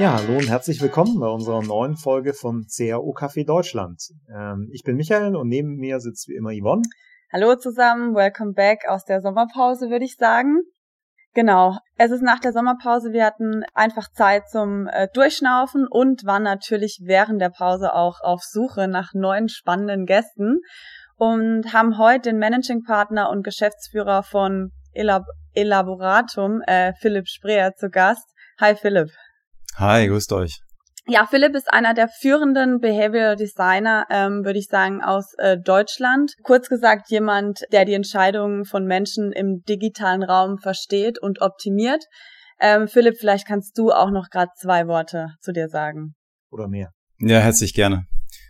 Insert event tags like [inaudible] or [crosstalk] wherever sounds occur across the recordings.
Ja, hallo und herzlich willkommen bei unserer neuen Folge von CAO Café Deutschland. Ähm, ich bin Michael und neben mir sitzt wie immer Yvonne. Hallo zusammen, welcome back aus der Sommerpause, würde ich sagen. Genau, es ist nach der Sommerpause, wir hatten einfach Zeit zum äh, Durchschnaufen und waren natürlich während der Pause auch auf Suche nach neuen spannenden Gästen und haben heute den Managing Partner und Geschäftsführer von Elab Elaboratum, äh, Philipp Spreer, zu Gast. Hi Philipp. Hi, grüßt euch. Ja, Philipp ist einer der führenden Behavioral Designer, ähm, würde ich sagen, aus äh, Deutschland. Kurz gesagt, jemand, der die Entscheidungen von Menschen im digitalen Raum versteht und optimiert. Ähm, Philipp, vielleicht kannst du auch noch gerade zwei Worte zu dir sagen. Oder mehr. Ja, herzlich gerne.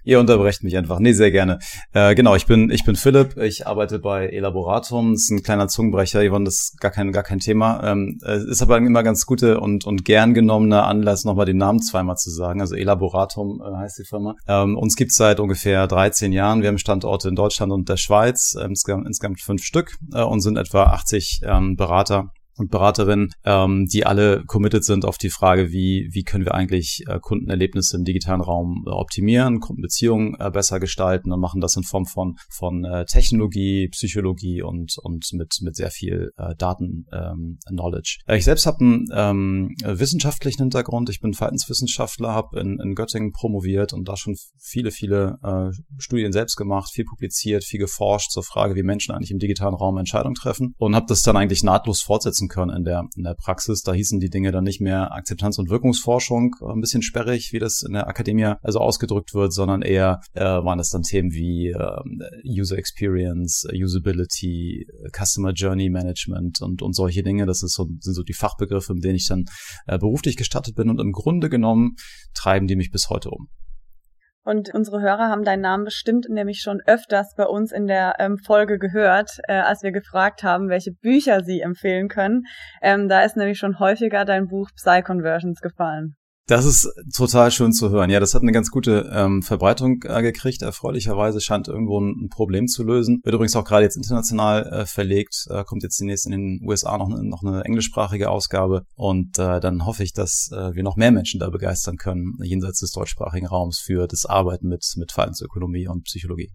Ihr unterbrecht mich einfach. Nee, sehr gerne. Äh, genau, ich bin, ich bin Philipp. Ich arbeite bei Elaboratum. Ist ein kleiner Zungenbrecher, Yvonne, das ist gar kein, gar kein Thema. Ähm, ist aber immer ganz gute und, und gern genommener Anlass, nochmal den Namen zweimal zu sagen. Also Elaboratum äh, heißt die Firma. Ähm, uns gibt's seit ungefähr 13 Jahren. Wir haben Standorte in Deutschland und der Schweiz, äh, insgesamt, insgesamt fünf Stück äh, und sind etwa 80 ähm, Berater und Beraterinnen, ähm, die alle committed sind auf die Frage, wie, wie können wir eigentlich äh, Kundenerlebnisse im digitalen Raum äh, optimieren, Kundenbeziehungen äh, besser gestalten und machen das in Form von, von äh, Technologie, Psychologie und, und mit, mit sehr viel äh, Daten-Knowledge. Ähm, äh, ich selbst habe einen ähm, wissenschaftlichen Hintergrund. Ich bin Verhaltenswissenschaftler, habe in, in Göttingen promoviert und da schon viele, viele äh, Studien selbst gemacht, viel publiziert, viel geforscht zur Frage, wie Menschen eigentlich im digitalen Raum Entscheidungen treffen und habe das dann eigentlich nahtlos fortsetzen können in der, in der Praxis. Da hießen die Dinge dann nicht mehr Akzeptanz- und Wirkungsforschung, äh, ein bisschen sperrig, wie das in der Akademie also ausgedrückt wird, sondern eher äh, waren es dann Themen wie äh, User Experience, Usability, Customer Journey Management und, und solche Dinge. Das ist so, sind so die Fachbegriffe, mit denen ich dann äh, beruflich gestattet bin und im Grunde genommen treiben die mich bis heute um. Und unsere Hörer haben deinen Namen bestimmt nämlich schon öfters bei uns in der ähm, Folge gehört, äh, als wir gefragt haben, welche Bücher sie empfehlen können. Ähm, da ist nämlich schon häufiger dein Buch Psy-Conversions gefallen. Das ist total schön zu hören. Ja, das hat eine ganz gute ähm, Verbreitung äh, gekriegt. Erfreulicherweise scheint irgendwo ein, ein, Problem zu lösen. Wird übrigens auch gerade jetzt international äh, verlegt. Äh, kommt jetzt demnächst in den USA noch, eine, noch eine englischsprachige Ausgabe. Und äh, dann hoffe ich, dass äh, wir noch mehr Menschen da begeistern können, jenseits des deutschsprachigen Raums für das Arbeiten mit, mit Verhaltensökonomie und Psychologie.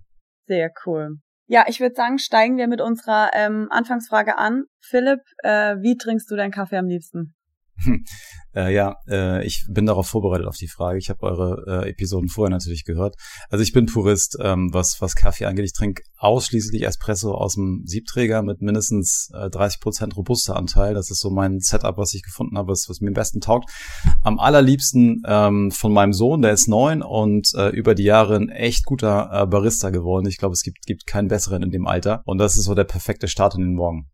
Sehr cool. Ja, ich würde sagen, steigen wir mit unserer ähm, Anfangsfrage an. Philipp, äh, wie trinkst du deinen Kaffee am liebsten? Äh, ja, äh, ich bin darauf vorbereitet auf die Frage. Ich habe eure äh, Episoden vorher natürlich gehört. Also ich bin Purist, ähm, was, was Kaffee angeht. Ich trinke ausschließlich Espresso aus dem Siebträger mit mindestens äh, 30 Prozent robuster Anteil. Das ist so mein Setup, was ich gefunden habe, was, was mir am besten taugt. Am allerliebsten ähm, von meinem Sohn, der ist neun und äh, über die Jahre ein echt guter äh, Barista geworden. Ich glaube, es gibt, gibt keinen besseren in dem Alter. Und das ist so der perfekte Start in den Morgen.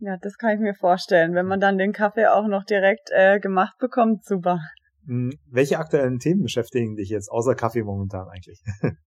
Ja, das kann ich mir vorstellen. Wenn man dann den Kaffee auch noch direkt äh, gemacht bekommt, super. Hm, welche aktuellen Themen beschäftigen dich jetzt außer Kaffee momentan eigentlich? [laughs]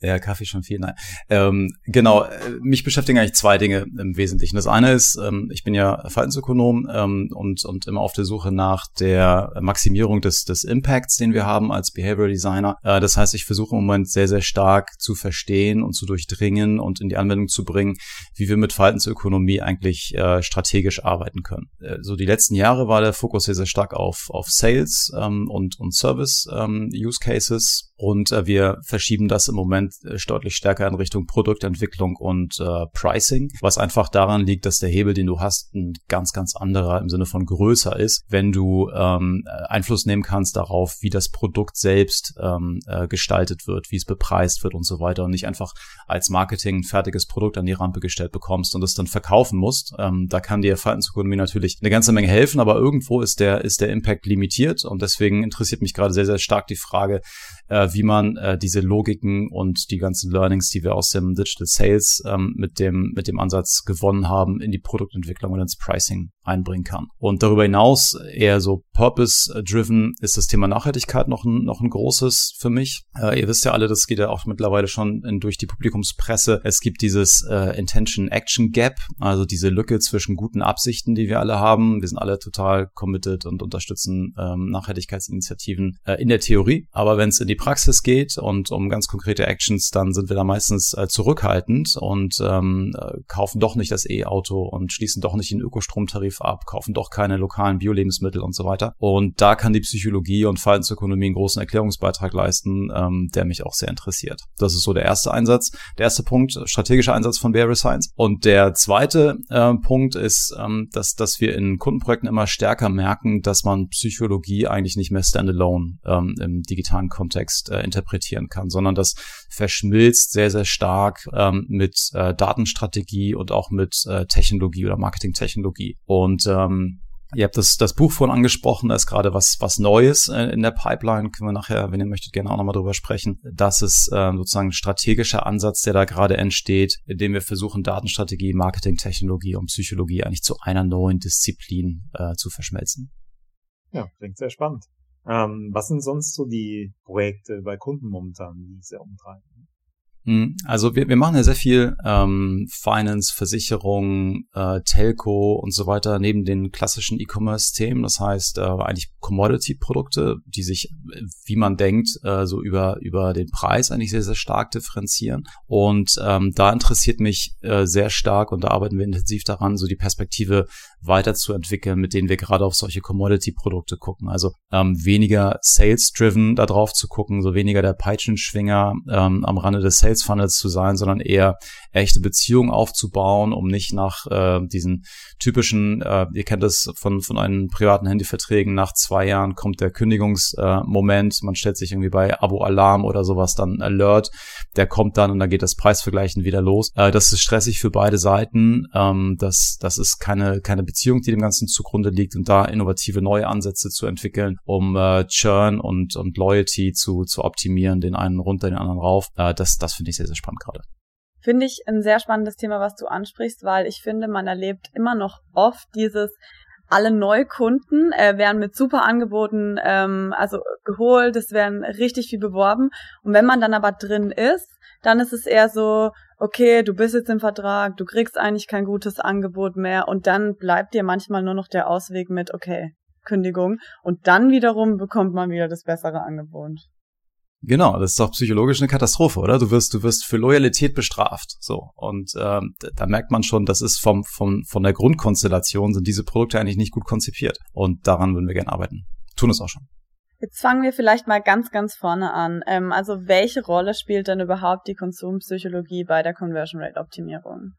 Ja, Kaffee schon viel, nein. Ähm, genau, äh, mich beschäftigen eigentlich zwei Dinge im Wesentlichen. Das eine ist, ähm, ich bin ja Verhaltensökonom ähm, und, und immer auf der Suche nach der Maximierung des, des Impacts, den wir haben als Behavioral Designer. Äh, das heißt, ich versuche im Moment sehr, sehr stark zu verstehen und zu durchdringen und in die Anwendung zu bringen, wie wir mit Verhaltensökonomie eigentlich äh, strategisch arbeiten können. Äh, so die letzten Jahre war der Fokus sehr, sehr stark auf, auf Sales ähm, und, und Service ähm, Use Cases und äh, wir verschieben das im Moment äh, deutlich stärker in Richtung Produktentwicklung und äh, Pricing, was einfach daran liegt, dass der Hebel, den du hast, ein ganz, ganz anderer im Sinne von größer ist, wenn du ähm, Einfluss nehmen kannst darauf, wie das Produkt selbst ähm, äh, gestaltet wird, wie es bepreist wird und so weiter und nicht einfach als Marketing ein fertiges Produkt an die Rampe gestellt bekommst und es dann verkaufen musst. Ähm, da kann dir Verhaltensökonomie natürlich eine ganze Menge helfen, aber irgendwo ist der, ist der Impact limitiert und deswegen interessiert mich gerade sehr, sehr stark die Frage, äh, wie man äh, diese Logiken und die ganzen Learnings, die wir aus dem Digital Sales ähm, mit dem mit dem Ansatz gewonnen haben, in die Produktentwicklung und ins Pricing einbringen kann. Und darüber hinaus eher so Purpose-driven ist das Thema Nachhaltigkeit noch ein, noch ein großes für mich. Äh, ihr wisst ja alle, das geht ja auch mittlerweile schon in, durch die Publikumspresse. Es gibt dieses äh, Intention-Action-Gap, also diese Lücke zwischen guten Absichten, die wir alle haben. Wir sind alle total committed und unterstützen ähm, Nachhaltigkeitsinitiativen äh, in der Theorie. Aber wenn es in die Praxis Praxis geht und um ganz konkrete Actions, dann sind wir da meistens äh, zurückhaltend und ähm, äh, kaufen doch nicht das E-Auto und schließen doch nicht den Ökostromtarif ab, kaufen doch keine lokalen Biolebensmittel und so weiter. Und da kann die Psychologie und Verhaltensökonomie einen großen Erklärungsbeitrag leisten, ähm, der mich auch sehr interessiert. Das ist so der erste Einsatz, der erste Punkt, strategischer Einsatz von Behavioral Science. Und der zweite äh, Punkt ist, ähm, dass, dass wir in Kundenprojekten immer stärker merken, dass man Psychologie eigentlich nicht mehr standalone ähm, im digitalen Kontext äh, interpretieren kann, sondern das verschmilzt sehr, sehr stark ähm, mit äh, Datenstrategie und auch mit äh, Technologie oder Marketingtechnologie. Und ähm, Ihr habt das, das Buch vorhin angesprochen, da ist gerade was, was Neues äh, in der Pipeline, können wir nachher, wenn ihr möchtet, gerne auch nochmal drüber sprechen. Das ist äh, sozusagen ein strategischer Ansatz, der da gerade entsteht, indem wir versuchen, Datenstrategie, Marketingtechnologie und Psychologie eigentlich zu einer neuen Disziplin äh, zu verschmelzen. Ja, klingt sehr spannend. Ähm, was sind sonst so die Projekte bei Kunden momentan, die sehr umtreiben? Hm, also wir, wir machen ja sehr viel ähm, Finance, Versicherung, äh, Telco und so weiter neben den klassischen E-Commerce-Themen. Das heißt äh, eigentlich Commodity-Produkte, die sich, wie man denkt, äh, so über über den Preis eigentlich sehr sehr stark differenzieren. Und ähm, da interessiert mich äh, sehr stark und da arbeiten wir intensiv daran, so die Perspektive weiterzuentwickeln, mit denen wir gerade auf solche Commodity-Produkte gucken. Also ähm, weniger Sales-driven da drauf zu gucken, so weniger der Peitschenschwinger ähm, am Rande des Sales Funnels zu sein, sondern eher echte Beziehungen aufzubauen, um nicht nach äh, diesen typischen, äh, ihr kennt das von, von einen privaten Handyverträgen, nach zwei Jahren kommt der Kündigungsmoment, äh, man stellt sich irgendwie bei Abo-Alarm oder sowas dann Alert, der kommt dann und dann geht das Preisvergleichen wieder los. Äh, das ist stressig für beide Seiten, ähm, das, das ist keine, keine Beziehung, die dem Ganzen zugrunde liegt und da innovative neue Ansätze zu entwickeln, um äh, Churn und, und Loyalty zu, zu optimieren, den einen runter, den anderen rauf, äh, das, das finde ich sehr, sehr spannend gerade. Finde ich ein sehr spannendes Thema, was du ansprichst, weil ich finde, man erlebt immer noch oft dieses, alle Neukunden äh, werden mit super Angeboten ähm, also geholt, es werden richtig viel beworben. Und wenn man dann aber drin ist, dann ist es eher so, okay, du bist jetzt im Vertrag, du kriegst eigentlich kein gutes Angebot mehr und dann bleibt dir manchmal nur noch der Ausweg mit, okay, Kündigung. Und dann wiederum bekommt man wieder das bessere Angebot. Genau, das ist doch psychologisch eine Katastrophe, oder? Du wirst, du wirst für Loyalität bestraft. So. Und ähm, da merkt man schon, das ist vom, vom, von der Grundkonstellation sind diese Produkte eigentlich nicht gut konzipiert. Und daran würden wir gerne arbeiten. Tun es auch schon. Jetzt fangen wir vielleicht mal ganz, ganz vorne an. Ähm, also welche Rolle spielt denn überhaupt die Konsumpsychologie bei der Conversion Rate Optimierung?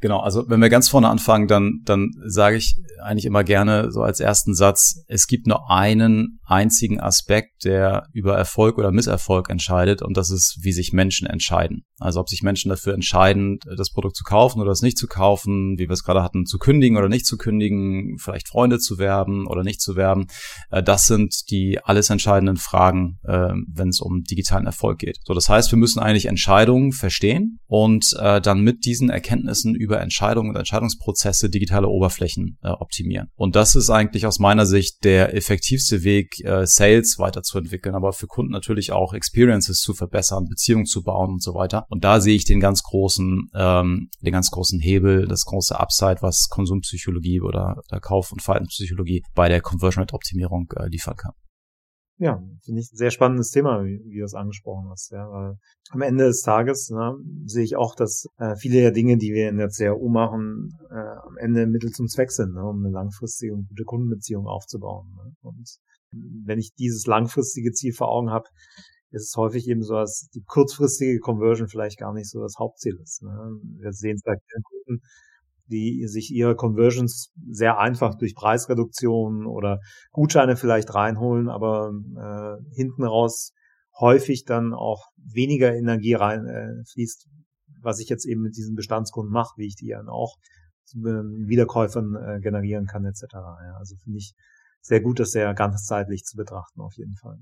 Genau, also wenn wir ganz vorne anfangen, dann, dann sage ich eigentlich immer gerne so als ersten Satz, es gibt nur einen einzigen Aspekt, der über Erfolg oder Misserfolg entscheidet und das ist, wie sich Menschen entscheiden. Also ob sich Menschen dafür entscheiden, das Produkt zu kaufen oder es nicht zu kaufen, wie wir es gerade hatten, zu kündigen oder nicht zu kündigen, vielleicht Freunde zu werben oder nicht zu werben. Äh, das sind die alles entscheidenden Fragen, äh, wenn es um digitalen Erfolg geht. So, das heißt, wir müssen eigentlich Entscheidungen verstehen und äh, dann mit diesen Erkenntnissen über Entscheidungen und Entscheidungsprozesse digitale Oberflächen optimieren. Und das ist eigentlich aus meiner Sicht der effektivste Weg, Sales weiterzuentwickeln, aber für Kunden natürlich auch Experiences zu verbessern, Beziehungen zu bauen und so weiter. Und da sehe ich den ganz großen, ähm, den ganz großen Hebel, das große Upside, was Konsumpsychologie oder der Kauf- und Verhaltenspsychologie bei der Conversion Rate Optimierung äh, liefern kann. Ja, finde ich ein sehr spannendes Thema, wie, wie du es angesprochen hast. Ja, weil am Ende des Tages ne, sehe ich auch, dass äh, viele der Dinge, die wir in der CRU machen, äh, am Ende Mittel zum Zweck sind, ne, um eine langfristige und gute Kundenbeziehung aufzubauen. Ne? Und wenn ich dieses langfristige Ziel vor Augen habe, ist es häufig eben so, dass die kurzfristige Conversion vielleicht gar nicht so das Hauptziel ist. Ne? Wir sehen es bei vielen Kunden, die sich ihre Conversions sehr einfach durch Preisreduktionen oder Gutscheine vielleicht reinholen, aber äh, hinten raus häufig dann auch weniger Energie rein äh, was ich jetzt eben mit diesen Bestandskunden mache, wie ich die dann auch zu äh, Wiederkäufern äh, generieren kann etc. Ja, also finde ich sehr gut, das sehr ganzzeitlich zu betrachten auf jeden Fall.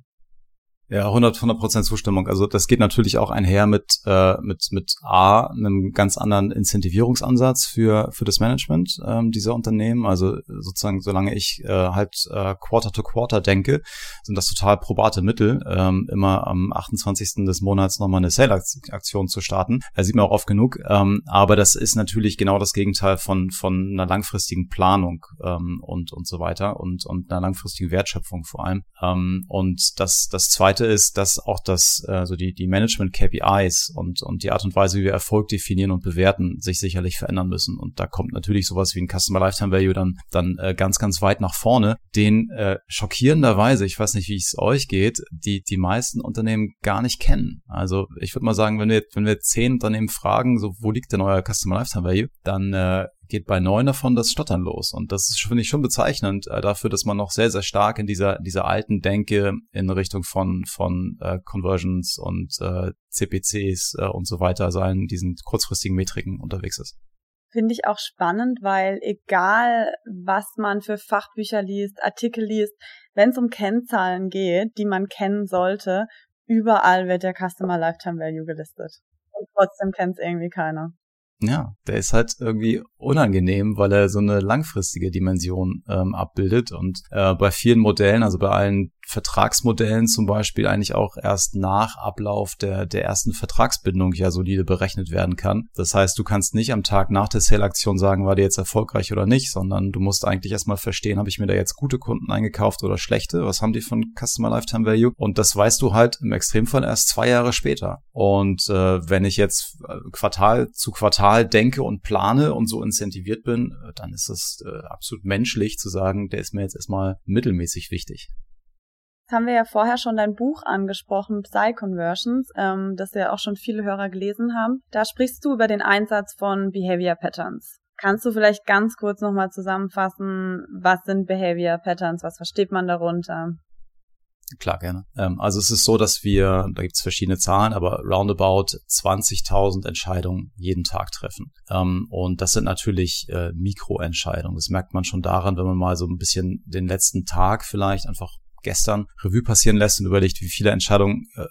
Ja, 100 Prozent Zustimmung. Also das geht natürlich auch einher mit äh, mit mit a einem ganz anderen Incentivierungsansatz für für das Management ähm, dieser Unternehmen. Also sozusagen, solange ich äh, halt äh, Quarter to Quarter denke, sind das total probate Mittel, ähm, immer am 28. des Monats nochmal eine Sale-Aktion zu starten. Da sieht man auch oft genug. Ähm, aber das ist natürlich genau das Gegenteil von von einer langfristigen Planung ähm, und und so weiter und und einer langfristigen Wertschöpfung vor allem. Ähm, und das das zweite zweite ist, dass auch das, also die, die Management KPIs und, und die Art und Weise, wie wir Erfolg definieren und bewerten, sich sicherlich verändern müssen. Und da kommt natürlich sowas wie ein Customer Lifetime Value dann, dann äh, ganz, ganz weit nach vorne, den äh, schockierenderweise, ich weiß nicht, wie es euch geht, die, die meisten Unternehmen gar nicht kennen. Also ich würde mal sagen, wenn wir, wenn wir zehn Unternehmen fragen, so wo liegt denn euer Customer Lifetime Value, dann äh, geht bei neun davon das Stottern los. Und das finde ich, schon bezeichnend äh, dafür, dass man noch sehr, sehr stark in dieser, dieser alten Denke in Richtung von, von äh, Conversions und äh, CPCs äh, und so weiter sein, diesen kurzfristigen Metriken unterwegs ist. Finde ich auch spannend, weil egal, was man für Fachbücher liest, Artikel liest, wenn es um Kennzahlen geht, die man kennen sollte, überall wird der Customer Lifetime Value gelistet. Und trotzdem kennt es irgendwie keiner. Ja, der ist halt irgendwie unangenehm, weil er so eine langfristige Dimension ähm, abbildet. Und äh, bei vielen Modellen, also bei allen Vertragsmodellen zum Beispiel eigentlich auch erst nach Ablauf der, der ersten Vertragsbindung ja solide berechnet werden kann. Das heißt, du kannst nicht am Tag nach der Sale-Aktion sagen, war der jetzt erfolgreich oder nicht, sondern du musst eigentlich erstmal verstehen, habe ich mir da jetzt gute Kunden eingekauft oder schlechte? Was haben die von Customer Lifetime Value? Und das weißt du halt im Extremfall erst zwei Jahre später. Und äh, wenn ich jetzt äh, Quartal zu Quartal denke und plane und so incentiviert bin, äh, dann ist es äh, absolut menschlich zu sagen, der ist mir jetzt erstmal mittelmäßig wichtig. Jetzt haben wir ja vorher schon dein Buch angesprochen, Psy-Conversions, ähm, das ja auch schon viele Hörer gelesen haben. Da sprichst du über den Einsatz von Behavior Patterns. Kannst du vielleicht ganz kurz nochmal zusammenfassen, was sind Behavior Patterns, was versteht man darunter? Klar, gerne. Ähm, also es ist so, dass wir, da gibt es verschiedene Zahlen, aber roundabout 20.000 Entscheidungen jeden Tag treffen. Ähm, und das sind natürlich äh, Mikroentscheidungen. Das merkt man schon daran, wenn man mal so ein bisschen den letzten Tag vielleicht einfach gestern Revue passieren lässt und überlegt, wie viele Entscheidungen äh,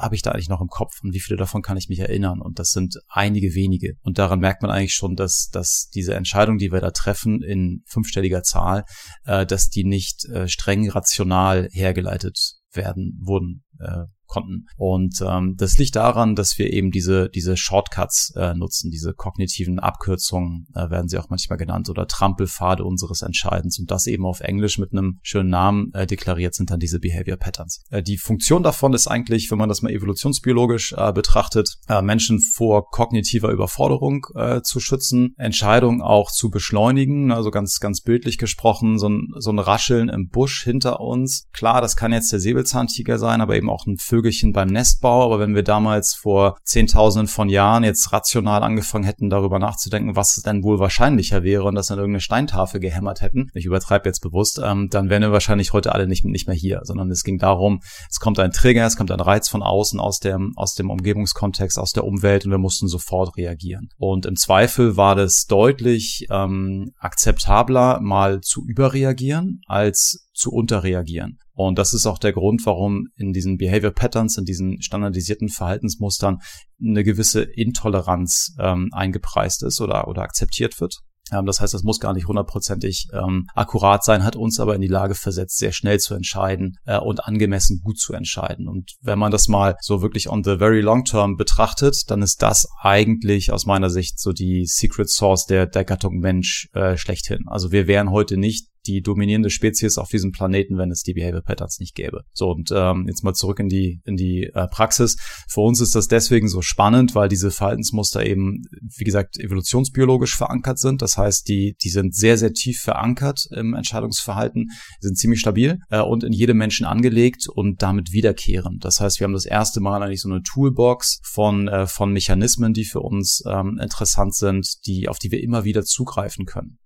habe ich da eigentlich noch im Kopf und wie viele davon kann ich mich erinnern. Und das sind einige wenige. Und daran merkt man eigentlich schon, dass, dass diese Entscheidungen, die wir da treffen in fünfstelliger Zahl, äh, dass die nicht äh, streng rational hergeleitet werden wurden. Äh, konnten. Und ähm, das liegt daran, dass wir eben diese, diese Shortcuts äh, nutzen, diese kognitiven Abkürzungen, äh, werden sie auch manchmal genannt, oder Trampelpfade unseres Entscheidens. Und das eben auf Englisch mit einem schönen Namen äh, deklariert sind dann diese Behavior Patterns. Äh, die Funktion davon ist eigentlich, wenn man das mal evolutionsbiologisch äh, betrachtet, äh, Menschen vor kognitiver Überforderung äh, zu schützen, Entscheidungen auch zu beschleunigen, also ganz, ganz bildlich gesprochen, so ein, so ein Rascheln im Busch hinter uns. Klar, das kann jetzt der Säbelzahntiger sein, aber eben auch ein Vögelchen beim Nestbau. Aber wenn wir damals vor Zehntausenden von Jahren jetzt rational angefangen hätten, darüber nachzudenken, was denn wohl wahrscheinlicher wäre und das an irgendeine Steintafel gehämmert hätten, ich übertreibe jetzt bewusst, ähm, dann wären wir wahrscheinlich heute alle nicht, nicht mehr hier, sondern es ging darum, es kommt ein Trigger, es kommt ein Reiz von außen, aus dem, aus dem Umgebungskontext, aus der Umwelt und wir mussten sofort reagieren. Und im Zweifel war das deutlich ähm, akzeptabler, mal zu überreagieren, als zu unterreagieren. Und das ist auch der Grund, warum in diesen Behavior Patterns, in diesen standardisierten Verhaltensmustern eine gewisse Intoleranz ähm, eingepreist ist oder, oder akzeptiert wird. Ähm, das heißt, das muss gar nicht hundertprozentig ähm, akkurat sein, hat uns aber in die Lage versetzt, sehr schnell zu entscheiden äh, und angemessen gut zu entscheiden. Und wenn man das mal so wirklich on the very long term betrachtet, dann ist das eigentlich aus meiner Sicht so die Secret Source der, der Gattung Mensch äh, schlechthin. Also wir wären heute nicht die dominierende Spezies auf diesem Planeten, wenn es die Behavior Patterns nicht gäbe. So, und ähm, jetzt mal zurück in die, in die äh, Praxis. Für uns ist das deswegen so spannend, weil diese Verhaltensmuster eben, wie gesagt, evolutionsbiologisch verankert sind. Das heißt, die, die sind sehr, sehr tief verankert im Entscheidungsverhalten, sind ziemlich stabil äh, und in jedem Menschen angelegt und damit wiederkehrend. Das heißt, wir haben das erste Mal eigentlich so eine Toolbox von, äh, von Mechanismen, die für uns ähm, interessant sind, die, auf die wir immer wieder zugreifen können.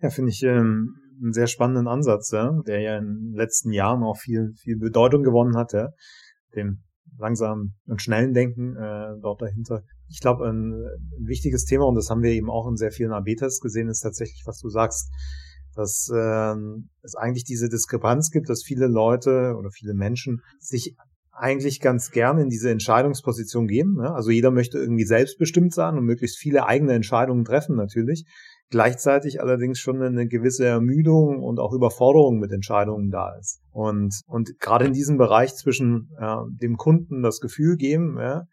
Ja, finde ich ähm, einen sehr spannenden Ansatz, ja, der ja in den letzten Jahren auch viel, viel Bedeutung gewonnen hat, ja, dem langsamen und schnellen Denken äh, dort dahinter. Ich glaube, ein, ein wichtiges Thema, und das haben wir eben auch in sehr vielen AB-Tests gesehen, ist tatsächlich, was du sagst, dass ähm, es eigentlich diese Diskrepanz gibt, dass viele Leute oder viele Menschen sich eigentlich ganz gern in diese Entscheidungsposition gehen. Ne? Also jeder möchte irgendwie selbstbestimmt sein und möglichst viele eigene Entscheidungen treffen natürlich gleichzeitig allerdings schon eine gewisse Ermüdung und auch Überforderung mit Entscheidungen da ist. Und, und gerade in diesem Bereich zwischen äh, dem Kunden das Gefühl geben, ja,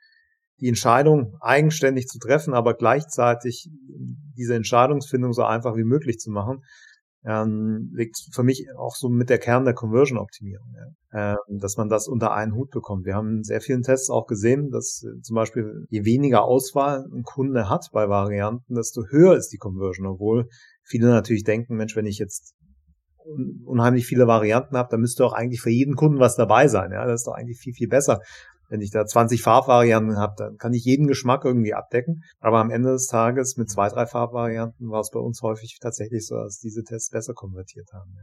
die Entscheidung eigenständig zu treffen, aber gleichzeitig diese Entscheidungsfindung so einfach wie möglich zu machen, ähm, liegt für mich auch so mit der Kern der Conversion-Optimierung, ja. ähm, dass man das unter einen Hut bekommt. Wir haben in sehr vielen Tests auch gesehen, dass äh, zum Beispiel je weniger Auswahl ein Kunde hat bei Varianten, desto höher ist die Conversion, obwohl viele natürlich denken, Mensch, wenn ich jetzt unheimlich viele Varianten habe, dann müsste auch eigentlich für jeden Kunden was dabei sein. Ja, das ist doch eigentlich viel, viel besser. Wenn ich da 20 Farbvarianten habe, dann kann ich jeden Geschmack irgendwie abdecken. Aber am Ende des Tages mit zwei, drei Farbvarianten war es bei uns häufig tatsächlich so, dass diese Tests besser konvertiert haben.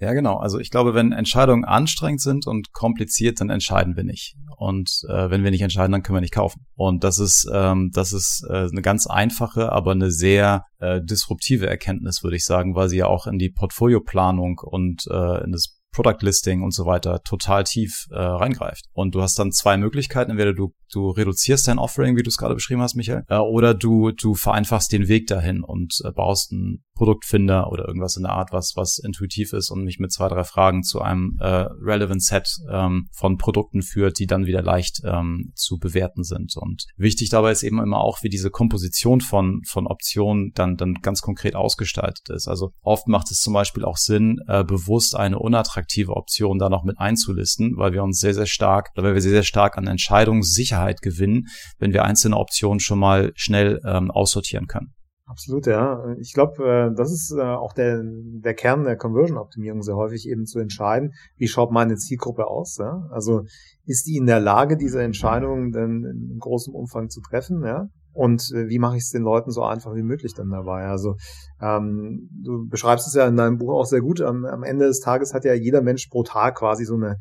Ja, genau. Also ich glaube, wenn Entscheidungen anstrengend sind und kompliziert, dann entscheiden wir nicht. Und äh, wenn wir nicht entscheiden, dann können wir nicht kaufen. Und das ist, ähm, das ist äh, eine ganz einfache, aber eine sehr äh, disruptive Erkenntnis, würde ich sagen, weil sie ja auch in die Portfolioplanung und äh, in das Product Listing und so weiter total tief äh, reingreift. Und du hast dann zwei Möglichkeiten. Entweder du, du reduzierst dein Offering, wie du es gerade beschrieben hast, Michael, äh, oder du, du vereinfachst den Weg dahin und äh, baust einen Produktfinder oder irgendwas in der Art, was, was intuitiv ist und mich mit zwei, drei Fragen zu einem äh, relevant Set ähm, von Produkten führt, die dann wieder leicht ähm, zu bewerten sind. Und wichtig dabei ist eben immer auch, wie diese Komposition von, von Optionen dann, dann ganz konkret ausgestaltet ist. Also oft macht es zum Beispiel auch Sinn, äh, bewusst eine unattraktive Option da noch mit einzulisten, weil wir uns sehr, sehr stark, weil wir sehr, sehr stark an Entscheidungssicherheit gewinnen, wenn wir einzelne Optionen schon mal schnell ähm, aussortieren können. Absolut, ja. Ich glaube, äh, das ist äh, auch der, der Kern der Conversion-Optimierung sehr häufig eben zu entscheiden, wie schaut meine Zielgruppe aus. Ja? Also ist die in der Lage, diese Entscheidungen denn in großem Umfang zu treffen, ja? Und äh, wie mache ich es den Leuten so einfach wie möglich dann dabei? Also ähm, du beschreibst es ja in deinem Buch auch sehr gut. Am, am Ende des Tages hat ja jeder Mensch pro Tag quasi so eine,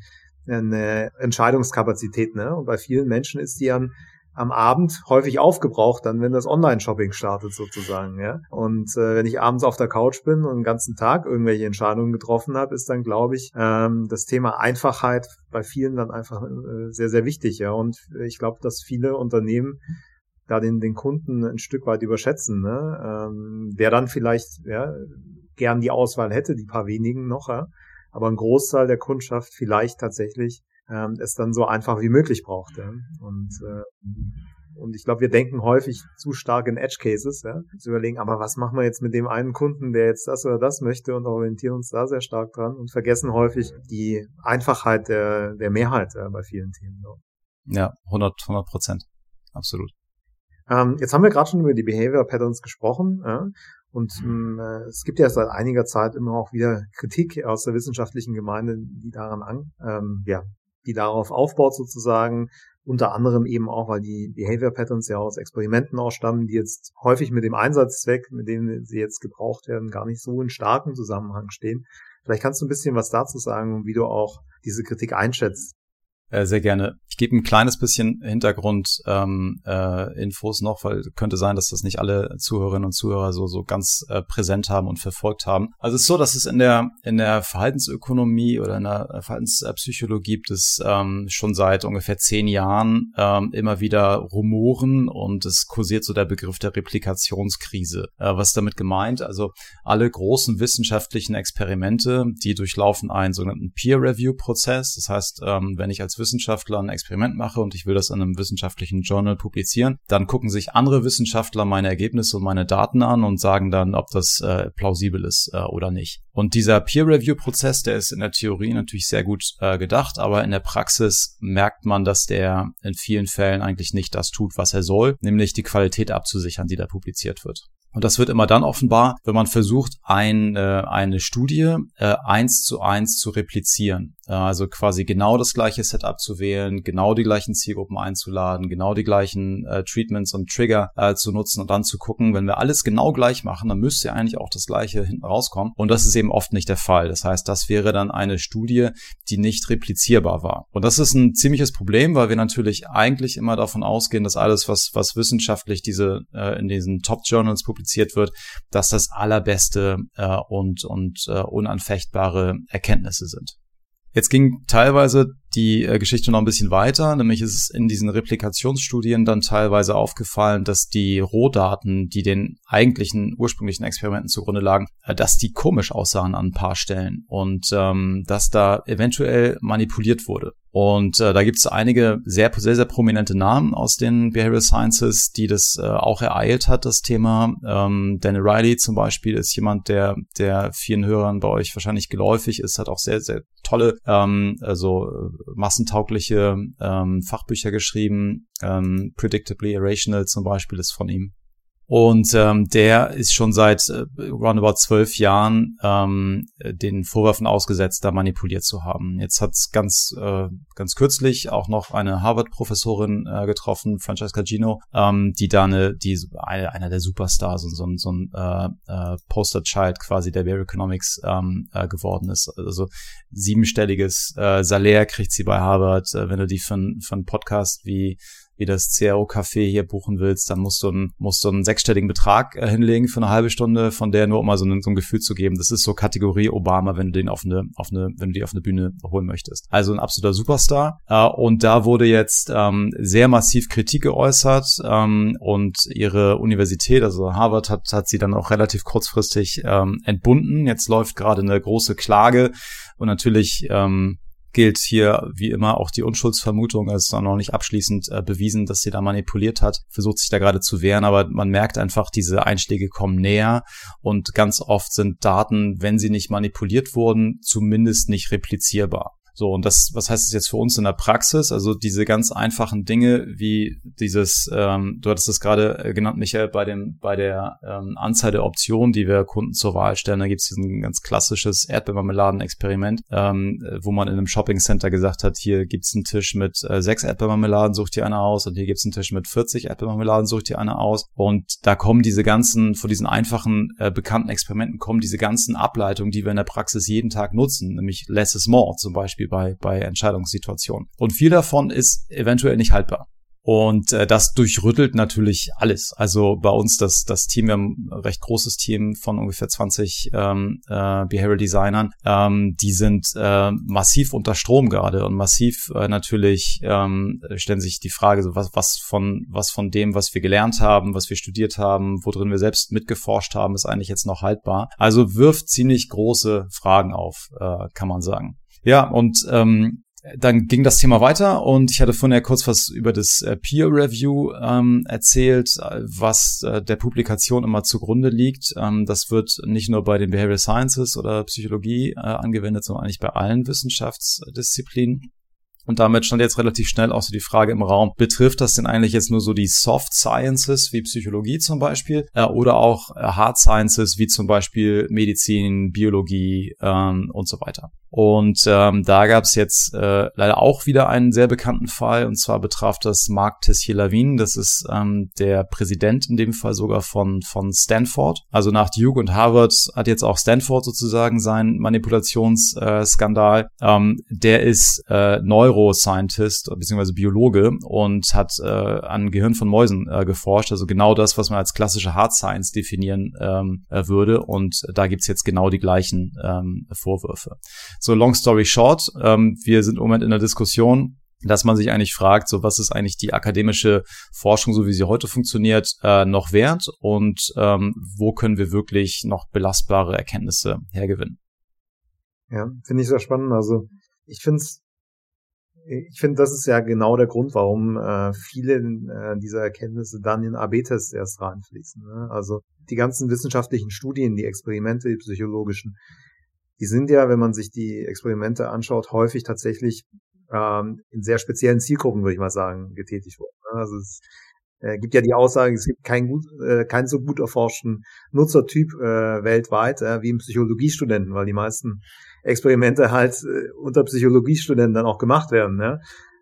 eine Entscheidungskapazität, ne? Und bei vielen Menschen ist die dann am Abend häufig aufgebraucht, dann wenn das Online-Shopping startet sozusagen, ja. Und äh, wenn ich abends auf der Couch bin und den ganzen Tag irgendwelche Entscheidungen getroffen habe, ist dann, glaube ich, ähm, das Thema Einfachheit bei vielen dann einfach äh, sehr, sehr wichtig, ja. Und ich glaube, dass viele Unternehmen da den, den Kunden ein Stück weit überschätzen, ne? ähm, der dann vielleicht ja, gern die Auswahl hätte, die paar wenigen noch, ja? aber ein Großteil der Kundschaft vielleicht tatsächlich ähm, es dann so einfach wie möglich braucht. Ja? Und äh, und ich glaube, wir denken häufig zu stark in Edge Cases, ja, zu überlegen, aber was machen wir jetzt mit dem einen Kunden, der jetzt das oder das möchte und orientieren uns da sehr stark dran und vergessen häufig die Einfachheit der, der Mehrheit ja, bei vielen Themen. Ja, 100, 100 Prozent. Absolut. Ähm, jetzt haben wir gerade schon über die Behavior Patterns gesprochen. Ja? Und mhm. äh, es gibt ja seit einiger Zeit immer auch wieder Kritik aus der wissenschaftlichen Gemeinde, die daran an, ähm, ja, die darauf aufbaut sozusagen, unter anderem eben auch, weil die Behavior Patterns ja aus Experimenten ausstammen, die jetzt häufig mit dem Einsatzzweck, mit dem sie jetzt gebraucht werden, gar nicht so in starkem Zusammenhang stehen. Vielleicht kannst du ein bisschen was dazu sagen, wie du auch diese Kritik einschätzt. Äh, sehr gerne. Ich gebe ein kleines bisschen Hintergrund ähm, äh, noch, weil könnte sein, dass das nicht alle Zuhörerinnen und Zuhörer so so ganz äh, präsent haben und verfolgt haben. Also es ist so, dass es in der in der Verhaltensökonomie oder in der Verhaltenspsychologie gibt es ähm, schon seit ungefähr zehn Jahren ähm, immer wieder Rumoren und es kursiert so der Begriff der Replikationskrise. Äh, was damit gemeint? Also alle großen wissenschaftlichen Experimente, die durchlaufen einen sogenannten Peer-Review-Prozess. Das heißt, ähm, wenn ich als Wissenschaftler ein Experiment mache und ich will das in einem wissenschaftlichen Journal publizieren, dann gucken sich andere Wissenschaftler meine Ergebnisse und meine Daten an und sagen dann, ob das äh, plausibel ist äh, oder nicht. Und dieser Peer-Review-Prozess, der ist in der Theorie natürlich sehr gut äh, gedacht, aber in der Praxis merkt man, dass der in vielen Fällen eigentlich nicht das tut, was er soll, nämlich die Qualität abzusichern, die da publiziert wird. Und das wird immer dann offenbar, wenn man versucht, ein, äh, eine Studie äh, eins zu eins zu replizieren. Äh, also quasi genau das gleiche Setup zu wählen, genau die gleichen Zielgruppen einzuladen, genau die gleichen äh, Treatments und Trigger äh, zu nutzen und dann zu gucken, wenn wir alles genau gleich machen, dann müsste eigentlich auch das gleiche hinten rauskommen. Und das ist eben oft nicht der Fall. Das heißt, das wäre dann eine Studie, die nicht replizierbar war. Und das ist ein ziemliches Problem, weil wir natürlich eigentlich immer davon ausgehen, dass alles, was, was wissenschaftlich diese äh, in diesen Top-Journals publiziert wird, dass das allerbeste äh, und, und äh, unanfechtbare Erkenntnisse sind. Jetzt ging teilweise die äh, Geschichte noch ein bisschen weiter, nämlich ist es in diesen Replikationsstudien dann teilweise aufgefallen, dass die Rohdaten, die den eigentlichen ursprünglichen Experimenten zugrunde lagen, äh, dass die komisch aussahen an ein paar Stellen und ähm, dass da eventuell manipuliert wurde. Und äh, da gibt es einige sehr, sehr, sehr prominente Namen aus den Behavioral Sciences, die das äh, auch ereilt hat, das Thema. Ähm, Daniel Riley zum Beispiel ist jemand, der, der vielen Hörern bei euch wahrscheinlich geläufig ist, hat auch sehr, sehr tolle, ähm, also massentaugliche ähm, Fachbücher geschrieben. Ähm, Predictably Irrational zum Beispiel ist von ihm. Und ähm, der ist schon seit äh, roundabout zwölf Jahren ähm, den Vorwürfen ausgesetzt, da manipuliert zu haben. Jetzt hat es ganz, äh, ganz kürzlich auch noch eine Harvard-Professorin äh, getroffen, Francesca Gino, ähm, die da eine, die eine, einer der Superstars und so, ein so ein äh, äh, Poster-Child quasi der Bear Economics ähm, äh, geworden ist. Also siebenstelliges äh, Salär kriegt sie bei Harvard. Äh, wenn du die für, für einen Podcast wie wie das CRO-Café hier buchen willst, dann musst du, einen, musst du einen sechsstelligen Betrag äh, hinlegen für eine halbe Stunde, von der nur um mal so ein, so ein Gefühl zu geben. Das ist so Kategorie Obama, wenn du den auf eine, auf eine, wenn du die auf eine Bühne holen möchtest. Also ein absoluter Superstar. Äh, und da wurde jetzt ähm, sehr massiv Kritik geäußert ähm, und ihre Universität, also Harvard, hat, hat sie dann auch relativ kurzfristig ähm, entbunden. Jetzt läuft gerade eine große Klage und natürlich ähm, gilt hier wie immer auch die Unschuldsvermutung. Es ist noch nicht abschließend äh, bewiesen, dass sie da manipuliert hat, versucht sich da gerade zu wehren, aber man merkt einfach, diese Einschläge kommen näher und ganz oft sind Daten, wenn sie nicht manipuliert wurden, zumindest nicht replizierbar. So, und das, was heißt das jetzt für uns in der Praxis? Also diese ganz einfachen Dinge wie dieses, ähm, du hattest es gerade äh, genannt, Michael, bei dem, bei der ähm, Anzahl der Optionen, die wir Kunden zur Wahl stellen, da gibt es ein ganz klassisches Erdbeermarmeladen-Experiment, ähm, wo man in einem Shopping-Center gesagt hat, hier gibt's einen Tisch mit äh, sechs Erdbeermarmeladen, sucht dir eine aus, und hier gibt's einen Tisch mit 40 Erdbeermarmeladen, sucht dir eine aus. Und da kommen diese ganzen, von diesen einfachen, äh, bekannten Experimenten kommen diese ganzen Ableitungen, die wir in der Praxis jeden Tag nutzen, nämlich less is more zum Beispiel bei, bei Entscheidungssituationen. Und viel davon ist eventuell nicht haltbar. Und äh, das durchrüttelt natürlich alles. Also bei uns das, das Team, wir haben ein recht großes Team von ungefähr 20 ähm, äh, Behavioral Designern. Ähm, die sind äh, massiv unter Strom gerade und massiv äh, natürlich ähm, stellen sich die Frage, so was, was von was von dem, was wir gelernt haben, was wir studiert haben, worin wir selbst mitgeforscht haben, ist eigentlich jetzt noch haltbar. Also wirft ziemlich große Fragen auf, äh, kann man sagen. Ja, und ähm, dann ging das Thema weiter und ich hatte vorhin ja kurz was über das äh, Peer Review ähm, erzählt, äh, was äh, der Publikation immer zugrunde liegt. Ähm, das wird nicht nur bei den Behavioral Sciences oder Psychologie äh, angewendet, sondern eigentlich bei allen Wissenschaftsdisziplinen. Und damit stand jetzt relativ schnell auch so die Frage im Raum, betrifft das denn eigentlich jetzt nur so die Soft Sciences wie Psychologie zum Beispiel äh, oder auch äh, Hard Sciences wie zum Beispiel Medizin, Biologie ähm, und so weiter? Und ähm, da gab es jetzt äh, leider auch wieder einen sehr bekannten Fall, und zwar betraf das Marc Tessier-Lavin. Das ist ähm, der Präsident in dem Fall sogar von, von Stanford. Also nach Duke und Harvard hat jetzt auch Stanford sozusagen seinen Manipulationsskandal. Äh, ähm, der ist äh, Neuroscientist bzw. Biologe und hat äh, an Gehirn von Mäusen äh, geforscht. Also genau das, was man als klassische Hard Science definieren ähm, äh, würde. Und da gibt's jetzt genau die gleichen ähm, Vorwürfe. So long story short, ähm, wir sind im Moment in der Diskussion, dass man sich eigentlich fragt, so was ist eigentlich die akademische Forschung, so wie sie heute funktioniert, äh, noch wert und ähm, wo können wir wirklich noch belastbare Erkenntnisse hergewinnen? Ja, finde ich sehr spannend. Also ich finde ich finde, das ist ja genau der Grund, warum äh, viele äh, dieser Erkenntnisse dann in AB-Tests erst reinfließen. Ne? Also die ganzen wissenschaftlichen Studien, die Experimente, die psychologischen, die sind ja, wenn man sich die Experimente anschaut, häufig tatsächlich ähm, in sehr speziellen Zielgruppen, würde ich mal sagen, getätigt worden. Ne? Also es äh, gibt ja die Aussage, es gibt keinen gut, äh, keinen so gut erforschten Nutzertyp äh, weltweit äh, wie im Psychologiestudenten, weil die meisten Experimente halt äh, unter Psychologiestudenten dann auch gemacht werden. Ne?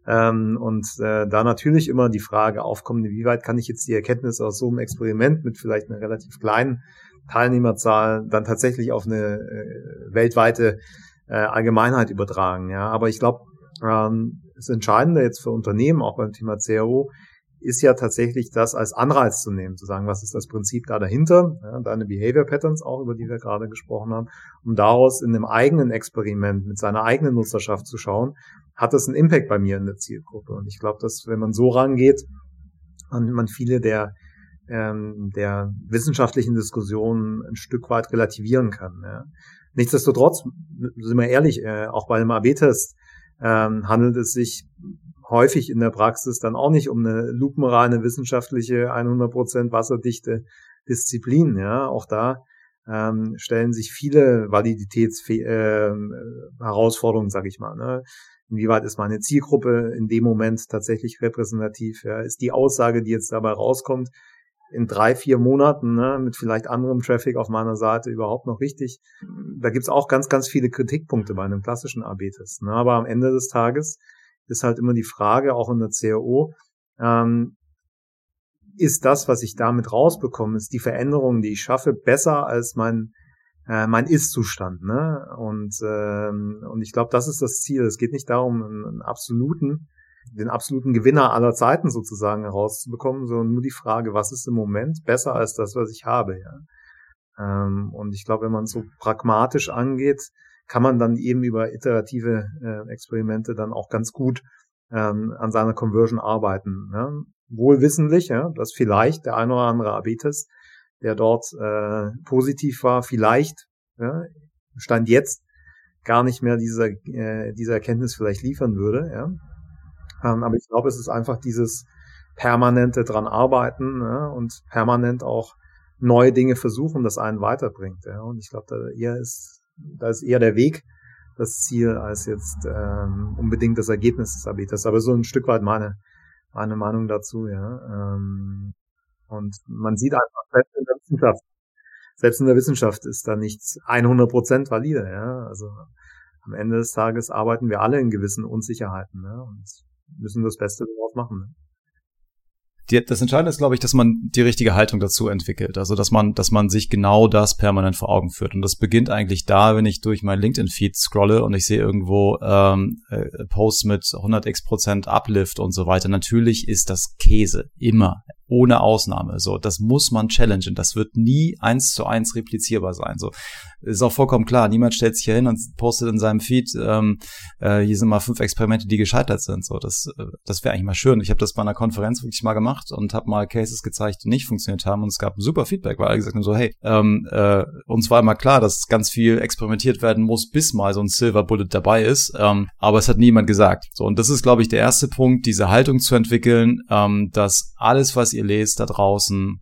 Ähm, und äh, da natürlich immer die Frage aufkommt, wie weit kann ich jetzt die Erkenntnisse aus so einem Experiment mit vielleicht einer relativ kleinen Teilnehmerzahl dann tatsächlich auf eine äh, weltweite äh, Allgemeinheit übertragen. Ja, aber ich glaube, ähm, das Entscheidende jetzt für Unternehmen, auch beim Thema CRO, ist ja tatsächlich das als Anreiz zu nehmen, zu sagen, was ist das Prinzip da dahinter, ja, deine Behavior Patterns auch, über die wir gerade gesprochen haben, um daraus in einem eigenen Experiment mit seiner eigenen Nutzerschaft zu schauen, hat das einen Impact bei mir in der Zielgruppe. Und ich glaube, dass wenn man so rangeht, man viele der ähm, der wissenschaftlichen Diskussion ein Stück weit relativieren kann. Ja. Nichtsdestotrotz, sind wir ehrlich, äh, auch bei einem AB-Test ähm, handelt es sich häufig in der Praxis dann auch nicht um eine lupenreine wissenschaftliche 100% wasserdichte Disziplin. Ja, auch da ähm, stellen sich viele Validitätsherausforderungen, ähm, äh, sage ich mal. Ne? Inwieweit ist meine Zielgruppe in dem Moment tatsächlich repräsentativ? Ja? Ist die Aussage, die jetzt dabei rauskommt, in drei, vier Monaten ne, mit vielleicht anderem Traffic auf meiner Seite überhaupt noch richtig? Da gibt's auch ganz, ganz viele Kritikpunkte bei einem klassischen AB-Test. Ne? Aber am Ende des Tages ist halt immer die Frage, auch in der CRO, ähm, ist das, was ich damit rausbekomme, ist die Veränderung, die ich schaffe, besser als mein äh, mein Ist-Zustand. Ne? Und ähm, und ich glaube, das ist das Ziel. Es geht nicht darum, einen, einen absoluten den absoluten Gewinner aller Zeiten sozusagen herauszubekommen, sondern nur die Frage, was ist im Moment besser als das, was ich habe. Ja? Ähm, und ich glaube, wenn man so pragmatisch angeht, kann man dann eben über iterative äh, Experimente dann auch ganz gut ähm, an seiner Conversion arbeiten. Ja? wohlwissentlich, ja, dass vielleicht der ein oder andere AB-Test, der dort äh, positiv war, vielleicht ja, stand jetzt gar nicht mehr diese, äh, diese Erkenntnis vielleicht liefern würde. Ja. Ähm, aber ich glaube, es ist einfach dieses permanente dran arbeiten ja, und permanent auch neue Dinge versuchen, das einen weiterbringt. Ja. Und ich glaube, da eher ist, da ist eher der Weg das Ziel als jetzt ähm, unbedingt das Ergebnis des AB-Tests. Aber so ein Stück weit meine meine Meinung dazu, ja. Ähm, und man sieht einfach, selbst in der Wissenschaft, selbst in der Wissenschaft ist da nichts 100% valide, ja. Also am Ende des Tages arbeiten wir alle in gewissen Unsicherheiten, ne? Und müssen das Beste daraus machen. Die, das Entscheidende ist, glaube ich, dass man die richtige Haltung dazu entwickelt. Also, dass man, dass man sich genau das permanent vor Augen führt. Und das beginnt eigentlich da, wenn ich durch mein LinkedIn-Feed scrolle und ich sehe irgendwo ähm, äh, Posts mit 100x Prozent Uplift und so weiter. Natürlich ist das Käse. Immer ohne Ausnahme. So, das muss man challengen. Das wird nie eins zu eins replizierbar sein. So, ist auch vollkommen klar. Niemand stellt sich hier hin und postet in seinem Feed, ähm, äh, hier sind mal fünf Experimente, die gescheitert sind. So, das, äh, das wäre eigentlich mal schön. Ich habe das bei einer Konferenz wirklich mal gemacht und habe mal Cases gezeigt, die nicht funktioniert haben und es gab super Feedback, weil alle gesagt haben so, hey, ähm, äh, uns war immer klar, dass ganz viel experimentiert werden muss, bis mal so ein Silver Bullet dabei ist. Ähm, aber es hat niemand gesagt. So, und das ist, glaube ich, der erste Punkt, diese Haltung zu entwickeln, ähm, dass alles, was ihr lest da draußen,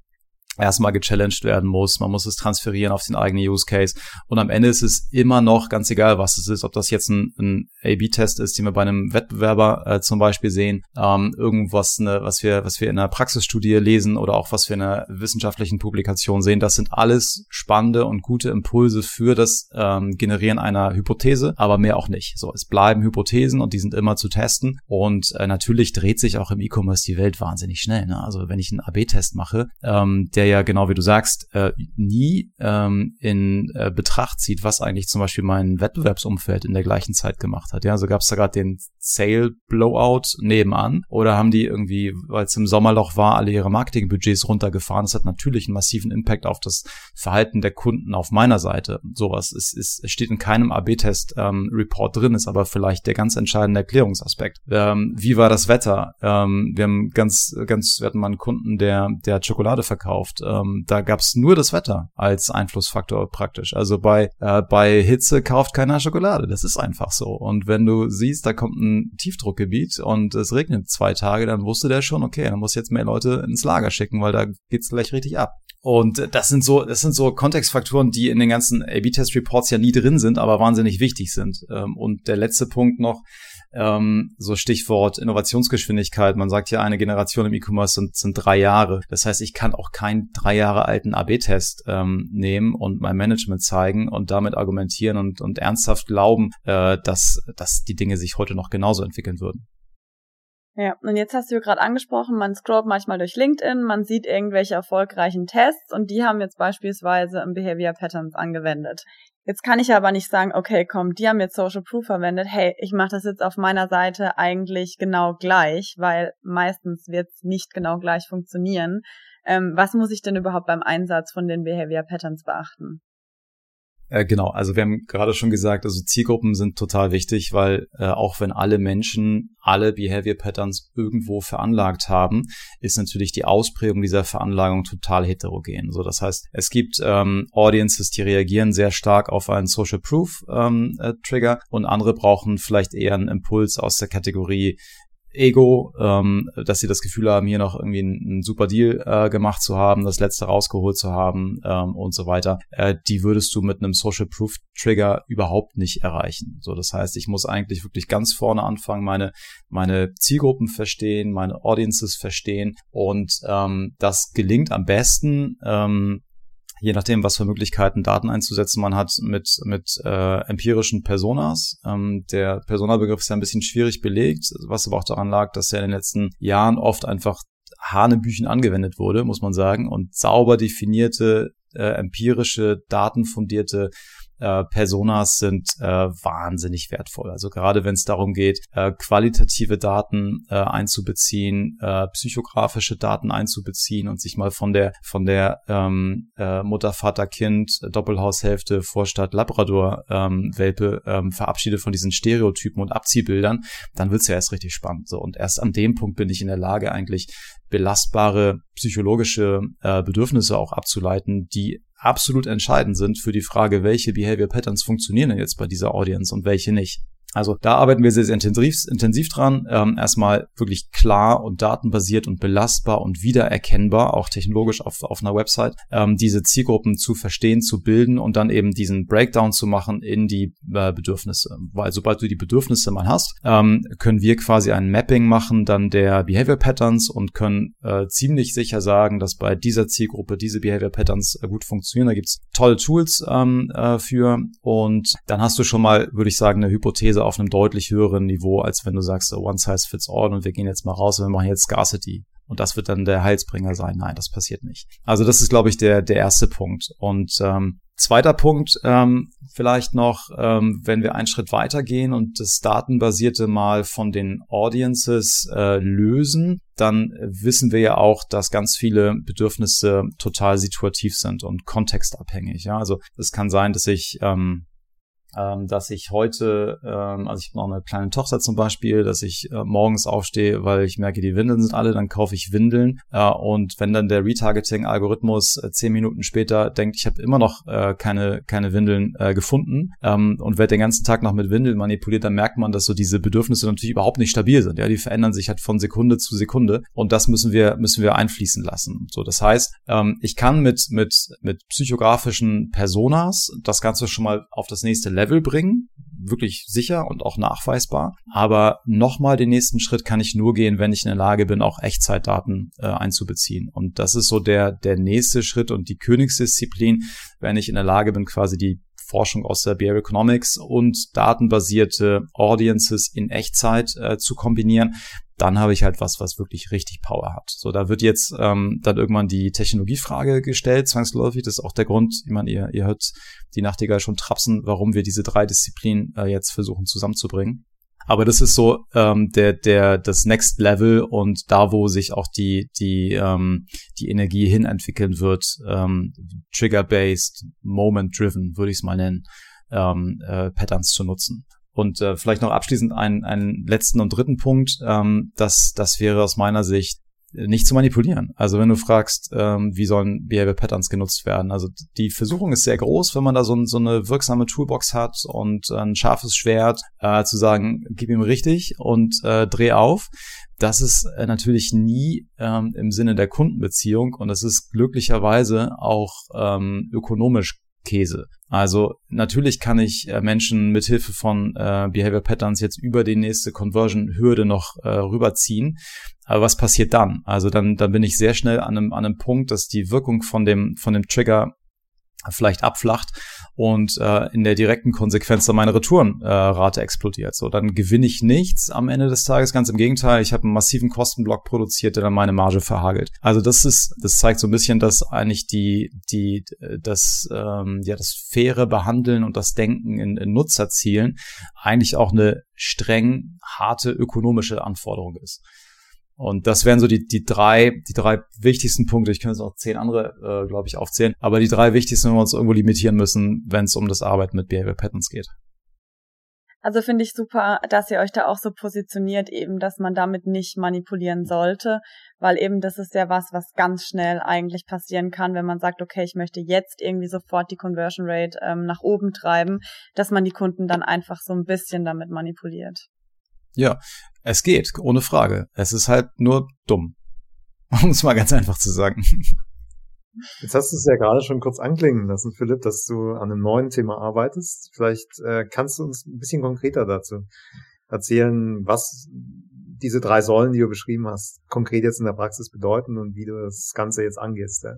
erstmal gechallenged werden muss. Man muss es transferieren auf den eigenen Use Case. Und am Ende ist es immer noch ganz egal, was es ist, ob das jetzt ein, ein A-B-Test ist, den wir bei einem Wettbewerber äh, zum Beispiel sehen, ähm, irgendwas, ne, was wir, was wir in einer Praxisstudie lesen oder auch was wir in einer wissenschaftlichen Publikation sehen. Das sind alles spannende und gute Impulse für das ähm, Generieren einer Hypothese, aber mehr auch nicht. So, es bleiben Hypothesen und die sind immer zu testen. Und äh, natürlich dreht sich auch im E-Commerce die Welt wahnsinnig schnell. Ne? Also wenn ich einen AB-Test mache, ähm, der der ja genau wie du sagst, äh, nie ähm, in äh, Betracht zieht, was eigentlich zum Beispiel mein Wettbewerbsumfeld in der gleichen Zeit gemacht hat. Ja, also gab es da gerade den Sale Blowout nebenan oder haben die irgendwie, weil es im Sommerloch war, alle ihre Marketingbudgets runtergefahren. Das hat natürlich einen massiven Impact auf das Verhalten der Kunden auf meiner Seite. Sowas ist, ist, steht in keinem AB-Test ähm, drin, ist aber vielleicht der ganz entscheidende Erklärungsaspekt. Ähm, wie war das Wetter? Ähm, wir haben ganz, ganz, wir hatten mal einen Kunden, der, der Schokolade verkauft gekauft. Ähm, da gab's nur das Wetter als Einflussfaktor praktisch. Also bei, äh, bei Hitze kauft keiner Schokolade. Das ist einfach so. Und wenn du siehst, da kommt ein Tiefdruckgebiet und es regnet zwei Tage, dann wusste der schon, okay, dann muss jetzt mehr Leute ins Lager schicken, weil da geht's gleich richtig ab. Und das sind so, das sind so Kontextfaktoren, die in den ganzen A-B-Test-Reports ja nie drin sind, aber wahnsinnig wichtig sind. Ähm, und der letzte Punkt noch, ähm, so Stichwort Innovationsgeschwindigkeit. Man sagt ja, eine Generation im E-Commerce sind, sind drei Jahre. Das heißt, ich kann auch keinen drei Jahre alten AB-Test ähm, nehmen und mein Management zeigen und damit argumentieren und, und ernsthaft glauben, äh, dass, dass die Dinge sich heute noch genauso entwickeln würden. Ja, und jetzt hast du gerade angesprochen, man scrollt manchmal durch LinkedIn, man sieht irgendwelche erfolgreichen Tests und die haben jetzt beispielsweise im Behavior Patterns angewendet. Jetzt kann ich aber nicht sagen, okay, komm, die haben jetzt Social Proof verwendet, hey, ich mache das jetzt auf meiner Seite eigentlich genau gleich, weil meistens wird es nicht genau gleich funktionieren. Ähm, was muss ich denn überhaupt beim Einsatz von den Behavior Patterns beachten? Äh, genau, also wir haben gerade schon gesagt, also Zielgruppen sind total wichtig, weil äh, auch wenn alle Menschen alle Behavior Patterns irgendwo veranlagt haben, ist natürlich die Ausprägung dieser Veranlagung total heterogen. So, das heißt, es gibt ähm, Audiences, die reagieren sehr stark auf einen Social Proof ähm, äh, Trigger und andere brauchen vielleicht eher einen Impuls aus der Kategorie Ego, ähm, dass sie das Gefühl haben, hier noch irgendwie einen, einen super Deal äh, gemacht zu haben, das letzte rausgeholt zu haben ähm, und so weiter, äh, die würdest du mit einem Social Proof Trigger überhaupt nicht erreichen. So, das heißt, ich muss eigentlich wirklich ganz vorne anfangen, meine meine Zielgruppen verstehen, meine Audiences verstehen und ähm, das gelingt am besten, ähm, je nachdem, was für Möglichkeiten Daten einzusetzen man hat, mit, mit äh, empirischen Personas. Ähm, der Personabegriff ist ja ein bisschen schwierig belegt, was aber auch daran lag, dass er in den letzten Jahren oft einfach Hanebüchen angewendet wurde, muss man sagen, und sauber definierte, äh, empirische, datenfundierte äh, Personas sind äh, wahnsinnig wertvoll. Also gerade wenn es darum geht, äh, qualitative Daten äh, einzubeziehen, äh, psychografische Daten einzubeziehen und sich mal von der von der ähm, äh, Mutter, Vater, Kind, Doppelhaushälfte, Vorstadt, Labrador ähm, Welpe ähm, verabschiedet von diesen Stereotypen und Abziehbildern, dann wird's ja erst richtig spannend. So und erst an dem Punkt bin ich in der Lage eigentlich belastbare psychologische äh, Bedürfnisse auch abzuleiten, die absolut entscheidend sind für die Frage, welche Behavior Patterns funktionieren denn jetzt bei dieser Audience und welche nicht. Also da arbeiten wir sehr, sehr intensiv, intensiv dran. Ähm, erstmal wirklich klar und datenbasiert und belastbar und wiedererkennbar, auch technologisch auf, auf einer Website, ähm, diese Zielgruppen zu verstehen, zu bilden und dann eben diesen Breakdown zu machen in die äh, Bedürfnisse. Weil sobald du die Bedürfnisse mal hast, ähm, können wir quasi ein Mapping machen dann der Behavior Patterns und können äh, ziemlich sicher sagen, dass bei dieser Zielgruppe diese Behavior Patterns äh, gut funktionieren. Da gibt's tolle Tools ähm, äh, für und dann hast du schon mal, würde ich sagen, eine Hypothese auf einem deutlich höheren Niveau, als wenn du sagst, so one size fits all und wir gehen jetzt mal raus und wir machen jetzt Scarcity. Und das wird dann der Heilsbringer sein. Nein, das passiert nicht. Also das ist, glaube ich, der, der erste Punkt. Und ähm, zweiter Punkt, ähm, vielleicht noch, ähm, wenn wir einen Schritt weitergehen und das Datenbasierte mal von den Audiences äh, lösen, dann wissen wir ja auch, dass ganz viele Bedürfnisse total situativ sind und kontextabhängig. Ja, also es kann sein, dass ich ähm, ähm, dass ich heute, ähm, also ich habe noch eine kleine Tochter zum Beispiel, dass ich äh, morgens aufstehe, weil ich merke, die Windeln sind alle, dann kaufe ich Windeln äh, und wenn dann der Retargeting-Algorithmus äh, zehn Minuten später denkt, ich habe immer noch äh, keine keine Windeln äh, gefunden ähm, und werde den ganzen Tag noch mit Windeln manipuliert, dann merkt man, dass so diese Bedürfnisse natürlich überhaupt nicht stabil sind. Ja, die verändern sich halt von Sekunde zu Sekunde und das müssen wir müssen wir einfließen lassen. So, das heißt, ähm, ich kann mit mit mit psychografischen Personas das Ganze schon mal auf das nächste Level Level bringen, wirklich sicher und auch nachweisbar. Aber nochmal den nächsten Schritt kann ich nur gehen, wenn ich in der Lage bin, auch Echtzeitdaten äh, einzubeziehen. Und das ist so der, der nächste Schritt und die Königsdisziplin, wenn ich in der Lage bin, quasi die Forschung aus der Behavioral Economics und datenbasierte Audiences in Echtzeit äh, zu kombinieren, dann habe ich halt was, was wirklich richtig Power hat. So, da wird jetzt ähm, dann irgendwann die Technologiefrage gestellt, zwangsläufig. Das ist auch der Grund, ich meine, ihr, ihr hört die Nachtigall schon trapsen, warum wir diese drei Disziplinen äh, jetzt versuchen zusammenzubringen. Aber das ist so ähm, der der das Next Level und da wo sich auch die die ähm, die Energie hin entwickeln wird ähm, Trigger based Moment driven würde ich es mal nennen ähm, äh, Patterns zu nutzen und äh, vielleicht noch abschließend einen, einen letzten und dritten Punkt. Ähm, das, das wäre aus meiner Sicht nicht zu manipulieren. Also wenn du fragst, ähm, wie sollen Behavior Patterns genutzt werden. Also die Versuchung ist sehr groß, wenn man da so, so eine wirksame Toolbox hat und ein scharfes Schwert, äh, zu sagen, gib ihm richtig und äh, dreh auf. Das ist äh, natürlich nie ähm, im Sinne der Kundenbeziehung und das ist glücklicherweise auch ähm, ökonomisch Käse. Also natürlich kann ich äh, Menschen mit Hilfe von äh, Behavior Patterns jetzt über die nächste Conversion-Hürde noch äh, rüberziehen. Aber was passiert dann? Also dann, dann bin ich sehr schnell an einem, an einem Punkt, dass die Wirkung von dem, von dem Trigger vielleicht abflacht und äh, in der direkten Konsequenz dann meine Retourenrate äh, explodiert. So, dann gewinne ich nichts am Ende des Tages. Ganz im Gegenteil, ich habe einen massiven Kostenblock produziert, der dann meine Marge verhagelt. Also das ist, das zeigt so ein bisschen, dass eigentlich die, die, das, ähm, ja, das faire Behandeln und das Denken in, in Nutzerzielen eigentlich auch eine streng harte ökonomische Anforderung ist. Und das wären so die, die drei, die drei wichtigsten Punkte. Ich könnte jetzt auch zehn andere, äh, glaube ich, aufzählen. Aber die drei wichtigsten, wenn wir uns irgendwo limitieren müssen, wenn es um das Arbeiten mit Behavior Patterns geht. Also finde ich super, dass ihr euch da auch so positioniert, eben, dass man damit nicht manipulieren sollte, weil eben das ist ja was, was ganz schnell eigentlich passieren kann, wenn man sagt, okay, ich möchte jetzt irgendwie sofort die Conversion Rate ähm, nach oben treiben, dass man die Kunden dann einfach so ein bisschen damit manipuliert. Ja, es geht, ohne Frage. Es ist halt nur dumm. [laughs] Um es mal ganz einfach zu sagen. Jetzt hast du es ja gerade schon kurz anklingen lassen, Philipp, dass du an einem neuen Thema arbeitest. Vielleicht äh, kannst du uns ein bisschen konkreter dazu erzählen, was diese drei Säulen, die du beschrieben hast, konkret jetzt in der Praxis bedeuten und wie du das Ganze jetzt angehst. Ja?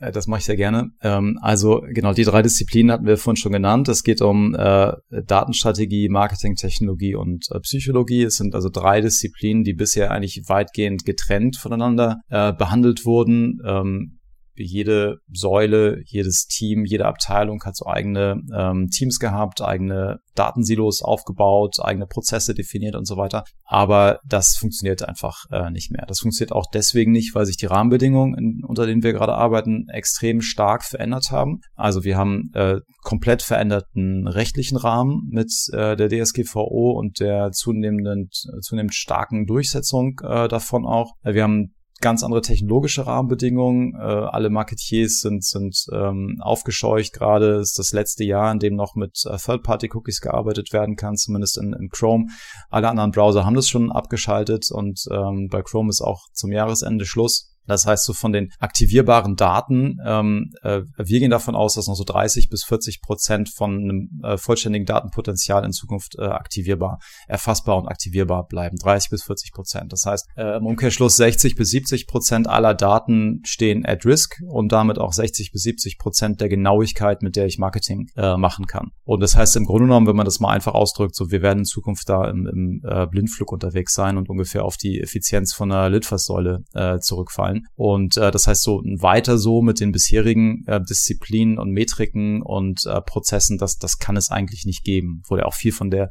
Äh, das mache ich sehr gerne. Ähm, also genau, die drei Disziplinen hatten wir vorhin schon genannt. Es geht um äh, Datenstrategie, Marketingtechnologie und äh, Psychologie. Es sind also drei Disziplinen, die bisher eigentlich weitgehend getrennt voneinander behandelt wurden. Ähm, jede Säule, jedes Team, jede Abteilung hat so eigene ähm, Teams gehabt, eigene Datensilos aufgebaut, eigene Prozesse definiert und so weiter. Aber das funktioniert einfach äh, nicht mehr. Das funktioniert auch deswegen nicht, weil sich die Rahmenbedingungen, in, unter denen wir gerade arbeiten, extrem stark verändert haben. Also wir haben äh, komplett veränderten rechtlichen Rahmen mit äh, der DSGVO und der zunehmenden, zunehmend starken Durchsetzung äh, davon auch. Wir haben ganz andere technologische Rahmenbedingungen. Äh, alle Marketiers sind, sind ähm, aufgescheucht. Gerade ist das letzte Jahr, in dem noch mit äh, Third-Party-Cookies gearbeitet werden kann, zumindest in, in Chrome. Alle anderen Browser haben das schon abgeschaltet und ähm, bei Chrome ist auch zum Jahresende Schluss. Das heißt, so von den aktivierbaren Daten, ähm, äh, wir gehen davon aus, dass noch so 30 bis 40 Prozent von einem äh, vollständigen Datenpotenzial in Zukunft äh, aktivierbar, erfassbar und aktivierbar bleiben. 30 bis 40 Prozent. Das heißt, äh, im Umkehrschluss 60 bis 70 Prozent aller Daten stehen at risk und damit auch 60 bis 70 Prozent der Genauigkeit, mit der ich Marketing äh, machen kann. Und das heißt im Grunde genommen, wenn man das mal einfach ausdrückt, so wir werden in Zukunft da im, im äh, Blindflug unterwegs sein und ungefähr auf die Effizienz von einer Litfaßsäule äh, zurückfallen sein. Und äh, das heißt so weiter so mit den bisherigen äh, Disziplinen und Metriken und äh, Prozessen, das, das kann es eigentlich nicht geben. Wurde auch viel von der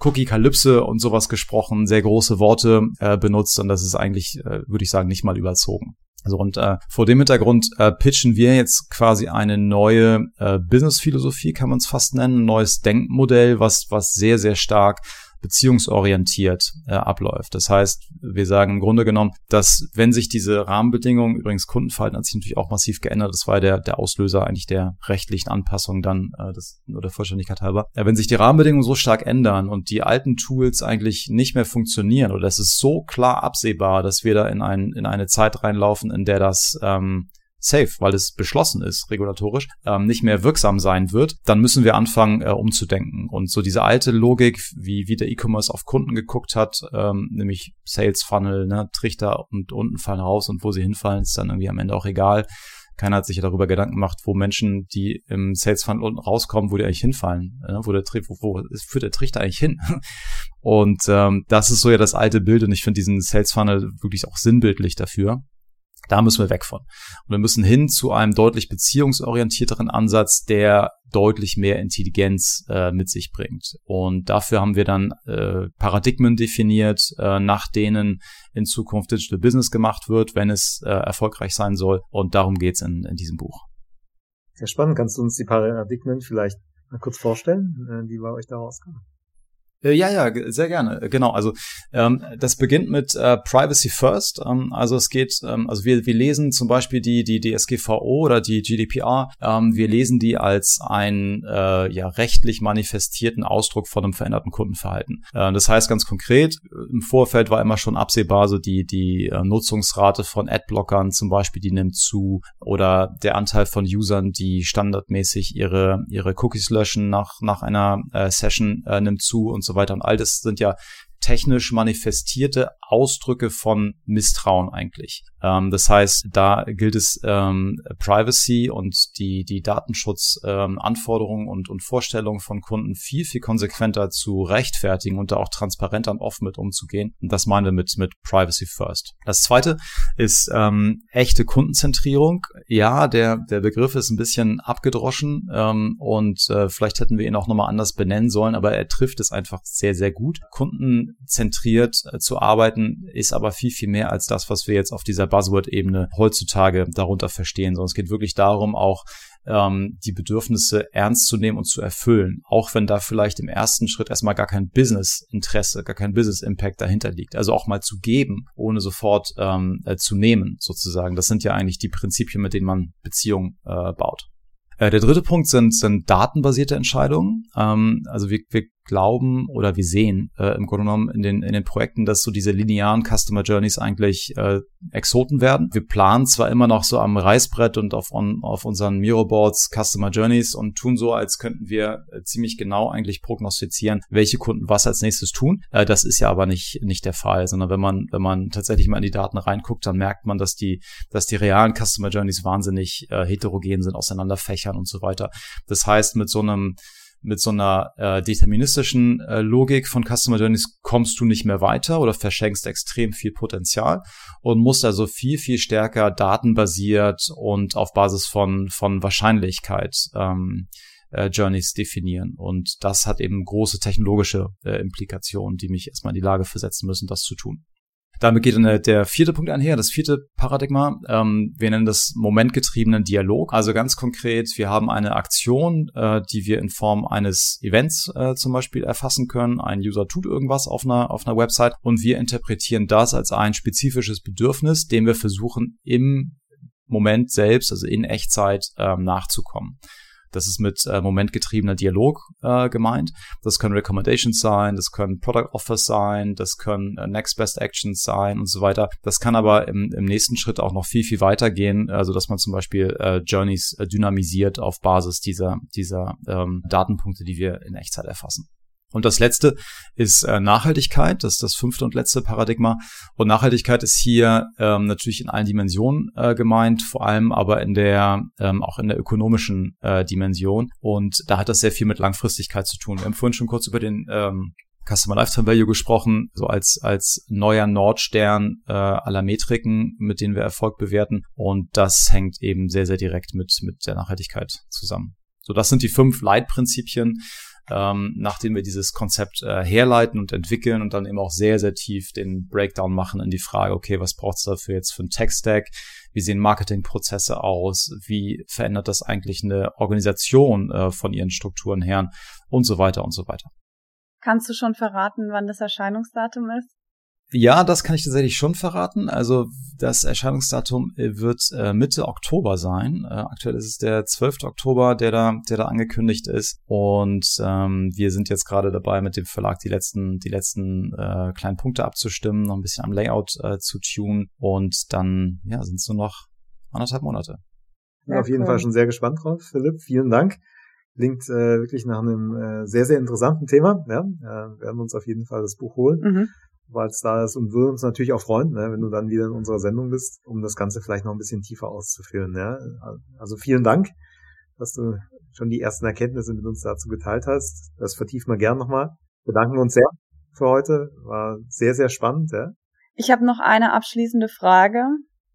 Cookie-Kalypse und sowas gesprochen, sehr große Worte äh, benutzt und das ist eigentlich, äh, würde ich sagen, nicht mal überzogen. Also und äh, vor dem Hintergrund äh, pitchen wir jetzt quasi eine neue äh, Business-Philosophie, kann man es fast nennen, ein neues Denkmodell, was was sehr sehr stark beziehungsorientiert äh, abläuft. Das heißt, wir sagen im Grunde genommen, dass wenn sich diese Rahmenbedingungen, übrigens Kundenverhalten hat sich natürlich auch massiv geändert, das war der, der Auslöser eigentlich der rechtlichen Anpassung dann, äh, das, nur der Vollständigkeit halber. Ja, wenn sich die Rahmenbedingungen so stark ändern und die alten Tools eigentlich nicht mehr funktionieren oder es ist so klar absehbar, dass wir da in, ein, in eine Zeit reinlaufen, in der das ähm, safe, weil es beschlossen ist, regulatorisch, ähm, nicht mehr wirksam sein wird, dann müssen wir anfangen, äh, umzudenken. Und so diese alte Logik, wie, wie der E-Commerce auf Kunden geguckt hat, ähm, nämlich Sales Funnel, ne, Trichter und unten fallen raus und wo sie hinfallen, ist dann irgendwie am Ende auch egal. Keiner hat sich ja darüber Gedanken gemacht, wo Menschen, die im Sales Funnel unten rauskommen, wo die eigentlich hinfallen, ne? wo der wo, wo führt der Trichter eigentlich hin? [laughs] Und ähm, das ist so ja das alte Bild und ich finde diesen Sales Funnel wirklich auch sinnbildlich dafür. Da müssen wir weg von. Und wir müssen hin zu einem deutlich beziehungsorientierteren Ansatz, der deutlich mehr Intelligenz äh, mit sich bringt. Und dafür haben wir dann äh, Paradigmen definiert, äh, nach denen in Zukunft Digital Business gemacht wird, wenn es äh, erfolgreich sein soll. Und darum geht's in, in diesem Buch. Sehr spannend. Kannst du uns die Paradigmen vielleicht mal kurz vorstellen, äh, die bei euch da rauskommen? Äh, ja, ja, sehr gerne. Äh, genau. Also ähm, das beginnt mit äh, Privacy First. Ähm, also es geht, ähm, also wir, wir lesen zum Beispiel die die DSGVO oder die GDPR. Ähm, wir lesen die als einen äh, ja rechtlich manifestierten Ausdruck von einem veränderten Kundenverhalten. Äh, das heißt ganz konkret: Im Vorfeld war immer schon absehbar, so die die äh, Nutzungsrate von Adblockern zum Beispiel, die nimmt zu oder der Anteil von Usern, die standardmäßig ihre ihre Cookies löschen nach nach einer äh, Session äh, nimmt zu und so so weiter. Und all das sind ja technisch manifestierte Ausdrücke von Misstrauen eigentlich. Ähm, das heißt, da gilt es ähm, Privacy und die, die Datenschutzanforderungen ähm, und, und Vorstellungen von Kunden viel, viel konsequenter zu rechtfertigen und da auch transparenter und offen mit umzugehen. Und das meinen wir mit, mit Privacy First. Das zweite ist ähm, echte Kundenzentrierung. Ja, der, der Begriff ist ein bisschen abgedroschen ähm, und äh, vielleicht hätten wir ihn auch nochmal anders benennen sollen, aber er trifft es einfach sehr, sehr gut. Kundenzentriert äh, zu arbeiten ist aber viel, viel mehr als das, was wir jetzt auf dieser Buzzword-Ebene heutzutage darunter verstehen, sondern es geht wirklich darum, auch ähm, die Bedürfnisse ernst zu nehmen und zu erfüllen, auch wenn da vielleicht im ersten Schritt erstmal gar kein Business-Interesse, gar kein Business-Impact dahinter liegt. Also auch mal zu geben, ohne sofort ähm, äh, zu nehmen, sozusagen. Das sind ja eigentlich die Prinzipien, mit denen man Beziehungen äh, baut. Äh, der dritte Punkt sind, sind datenbasierte Entscheidungen. Ähm, also wir, wir glauben oder wir sehen äh, im Grunde genommen in den, in den Projekten, dass so diese linearen Customer Journeys eigentlich äh, Exoten werden. Wir planen zwar immer noch so am Reißbrett und auf, on, auf unseren Miroboards Customer Journeys und tun so, als könnten wir äh, ziemlich genau eigentlich prognostizieren, welche Kunden was als nächstes tun. Äh, das ist ja aber nicht, nicht der Fall, sondern wenn man, wenn man tatsächlich mal in die Daten reinguckt, dann merkt man, dass die, dass die realen Customer Journeys wahnsinnig äh, heterogen sind, auseinanderfächern und so weiter. Das heißt, mit so einem mit so einer äh, deterministischen äh, Logik von Customer Journeys kommst du nicht mehr weiter oder verschenkst extrem viel Potenzial und musst also viel, viel stärker datenbasiert und auf Basis von, von Wahrscheinlichkeit ähm, äh, Journeys definieren. Und das hat eben große technologische äh, Implikationen, die mich erstmal in die Lage versetzen müssen, das zu tun. Damit geht dann der vierte Punkt einher, das vierte Paradigma. Ähm, wir nennen das momentgetriebenen Dialog. Also ganz konkret, wir haben eine Aktion, äh, die wir in Form eines Events äh, zum Beispiel erfassen können. Ein User tut irgendwas auf einer, auf einer Website und wir interpretieren das als ein spezifisches Bedürfnis, dem wir versuchen im Moment selbst, also in Echtzeit, ähm, nachzukommen. Das ist mit äh, momentgetriebener Dialog äh, gemeint. Das können Recommendations sein, das können Product Offers sein, das können äh, Next Best Actions sein und so weiter. Das kann aber im, im nächsten Schritt auch noch viel, viel weiter gehen, also dass man zum Beispiel äh, Journeys äh, dynamisiert auf Basis dieser, dieser ähm, Datenpunkte, die wir in Echtzeit erfassen. Und das letzte ist äh, Nachhaltigkeit, das ist das fünfte und letzte Paradigma. Und Nachhaltigkeit ist hier ähm, natürlich in allen Dimensionen äh, gemeint, vor allem aber in der ähm, auch in der ökonomischen äh, Dimension. Und da hat das sehr viel mit Langfristigkeit zu tun. Wir haben vorhin schon kurz über den ähm, Customer Lifetime Value gesprochen, so als, als neuer Nordstern äh, aller Metriken, mit denen wir Erfolg bewerten. Und das hängt eben sehr, sehr direkt mit, mit der Nachhaltigkeit zusammen. So, das sind die fünf Leitprinzipien, ähm, nachdem wir dieses Konzept äh, herleiten und entwickeln und dann eben auch sehr, sehr tief den Breakdown machen in die Frage, okay, was braucht es dafür jetzt für einen Tech-Stack? Wie sehen Marketingprozesse aus? Wie verändert das eigentlich eine Organisation äh, von ihren Strukturen her? Und so weiter und so weiter. Kannst du schon verraten, wann das Erscheinungsdatum ist? Ja, das kann ich tatsächlich schon verraten. Also das Erscheinungsdatum äh, wird äh, Mitte Oktober sein. Äh, aktuell ist es der 12. Oktober, der da, der da angekündigt ist. Und ähm, wir sind jetzt gerade dabei, mit dem Verlag die letzten, die letzten äh, kleinen Punkte abzustimmen, noch ein bisschen am Layout äh, zu tun. Und dann ja, sind es nur noch anderthalb Monate. Bin auf jeden cool. Fall schon sehr gespannt drauf, Philipp. Vielen Dank. Klingt äh, wirklich nach einem äh, sehr, sehr interessanten Thema. Ja, äh, werden uns auf jeden Fall das Buch holen. Mhm weil es da ist und würden uns natürlich auch freuen, ne, wenn du dann wieder in unserer Sendung bist, um das Ganze vielleicht noch ein bisschen tiefer auszuführen. Ja. Also vielen Dank, dass du schon die ersten Erkenntnisse mit uns dazu geteilt hast. Das vertiefen wir gern nochmal. Bedanken uns sehr für heute. War sehr, sehr spannend. Ja. Ich habe noch eine abschließende Frage.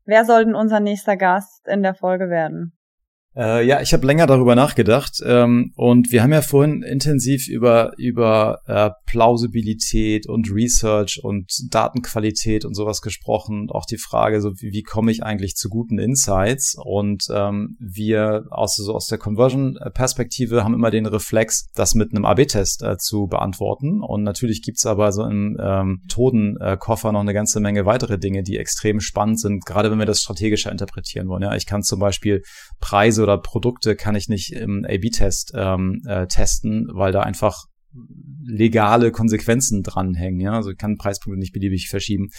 Wer soll denn unser nächster Gast in der Folge werden? Äh, ja, ich habe länger darüber nachgedacht ähm, und wir haben ja vorhin intensiv über über äh, Plausibilität und Research und Datenqualität und sowas gesprochen auch die Frage, so wie, wie komme ich eigentlich zu guten Insights und ähm, wir aus so aus der Conversion-Perspektive haben immer den Reflex, das mit einem AB-Test äh, zu beantworten und natürlich gibt's aber so im ähm, Methodenkoffer noch eine ganze Menge weitere Dinge, die extrem spannend sind, gerade wenn wir das strategischer interpretieren wollen. Ja, ich kann zum Beispiel Preise oder Produkte kann ich nicht im A-B-Test ähm, äh, testen, weil da einfach legale Konsequenzen dranhängen. Ja, also kann Preispunkte nicht beliebig verschieben.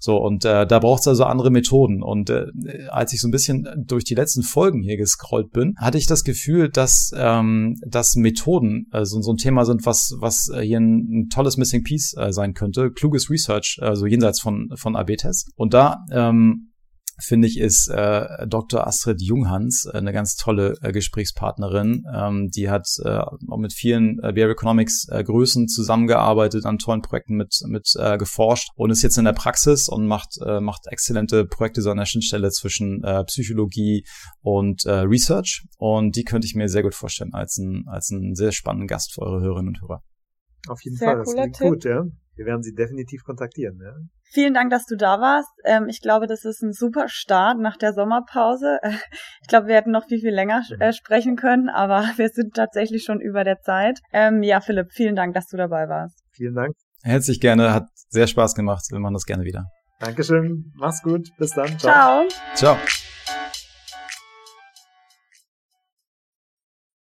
So und äh, da braucht es also andere Methoden. Und äh, als ich so ein bisschen durch die letzten Folgen hier gescrollt bin, hatte ich das Gefühl, dass ähm, dass Methoden also so ein Thema sind, was was äh, hier ein, ein tolles Missing Piece äh, sein könnte. Kluges Research, also jenseits von von AB-Tests. Und da ähm, finde ich, ist äh, Dr. Astrid Junghans äh, eine ganz tolle äh, Gesprächspartnerin. Ähm, die hat äh, auch mit vielen äh, Behavioral Economics äh, Größen zusammengearbeitet, an tollen Projekten mit, mit äh, geforscht und ist jetzt in der Praxis und macht, äh, macht exzellente Projekte so an der Schnittstelle zwischen äh, Psychologie und äh, Research. Und die könnte ich mir sehr gut vorstellen als ein, als einen sehr spannenden Gast für eure Hörerinnen und Hörer. Auf jeden sehr Fall, das klingt Tipp. gut, ja. Wir werden Sie definitiv kontaktieren. Ja? Vielen Dank, dass du da warst. Ähm, ich glaube, das ist ein super Start nach der Sommerpause. [laughs] Ich glaube, wir hätten noch viel, viel länger äh, sprechen können, aber [laughs] wir sind tatsächlich schon über der Zeit. Ähm, ja, Philipp, vielen Dank, dass du dabei warst. Vielen Dank. Herzlich gerne, hat sehr Spaß gemacht. Wir machen das gerne wieder. Dankeschön. Mach's gut. Bis dann. Ciao. Ciao. Ciao.